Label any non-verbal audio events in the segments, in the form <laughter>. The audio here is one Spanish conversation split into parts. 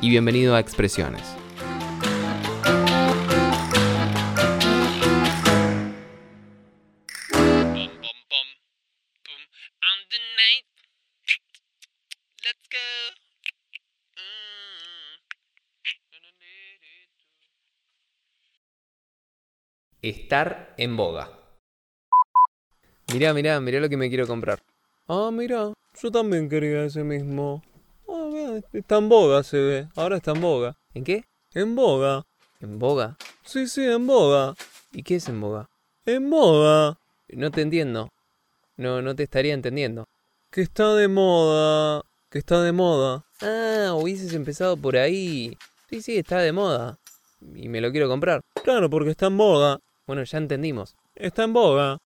y bienvenido a Expresiones. Estar en boga. Mirá, mirá, mirá lo que me quiero comprar. Ah, mira, yo también quería ese mismo. Está en boga, se ve. Ahora está en boga. ¿En qué? En boga. ¿En boga? Sí, sí, en boga. ¿Y qué es en boga? En boga. No te entiendo. No, no te estaría entendiendo. Que está de moda. Que está de moda. Ah, hubieses empezado por ahí. Sí, sí, está de moda. Y me lo quiero comprar. Claro, porque está en boga. Bueno, ya entendimos. Está en boga.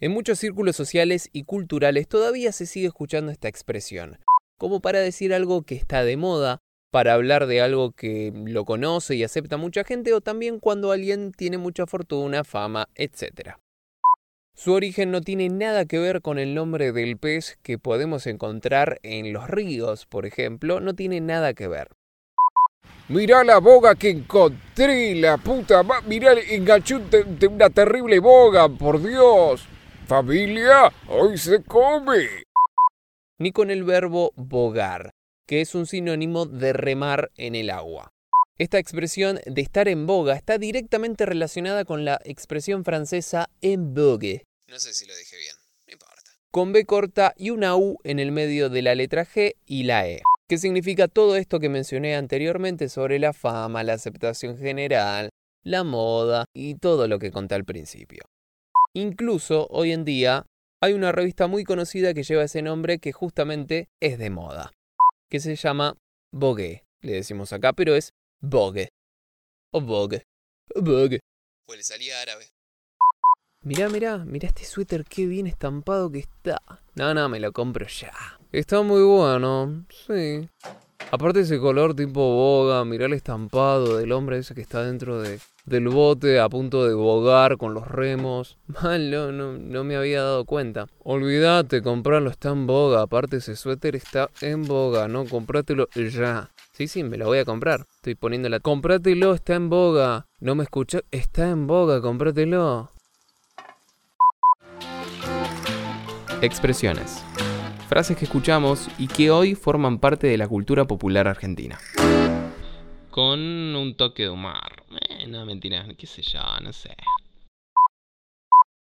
En muchos círculos sociales y culturales todavía se sigue escuchando esta expresión, como para decir algo que está de moda, para hablar de algo que lo conoce y acepta mucha gente o también cuando alguien tiene mucha fortuna, fama, etc. Su origen no tiene nada que ver con el nombre del pez que podemos encontrar en los ríos, por ejemplo, no tiene nada que ver. Mirá la boga que encontré, la puta. Mirá, enganché una terrible boga, por Dios. Familia, hoy se come. Ni con el verbo bogar, que es un sinónimo de remar en el agua. Esta expresión de estar en boga está directamente relacionada con la expresión francesa en vogue. No sé si lo dije bien, no importa. Con B corta y una U en el medio de la letra G y la E que significa todo esto que mencioné anteriormente sobre la fama, la aceptación general, la moda y todo lo que conté al principio. Incluso hoy en día hay una revista muy conocida que lleva ese nombre que justamente es de moda, que se llama Vogue, le decimos acá, pero es Vogue. O Vogue. Vogue. Pues le salía árabe. Mirá, mirá, mirá este suéter qué bien estampado que está. No, no, me lo compro ya. Está muy bueno, sí. Aparte ese color tipo boga, mirá el estampado del hombre ese que está dentro de, del bote a punto de bogar con los remos. <laughs> Mal, no, no, me había dado cuenta. Olvídate, comprarlo está en boga. Aparte ese suéter está en boga, ¿no? Comprátelo ya. Sí, sí, me lo voy a comprar. Estoy poniendo la... Comprátelo, está en boga. No me escuchas, está en boga, comprátelo. Expresiones. Frases que escuchamos y que hoy forman parte de la cultura popular argentina. Con un toque de humor. Eh, no, mentira, qué sé yo, no sé.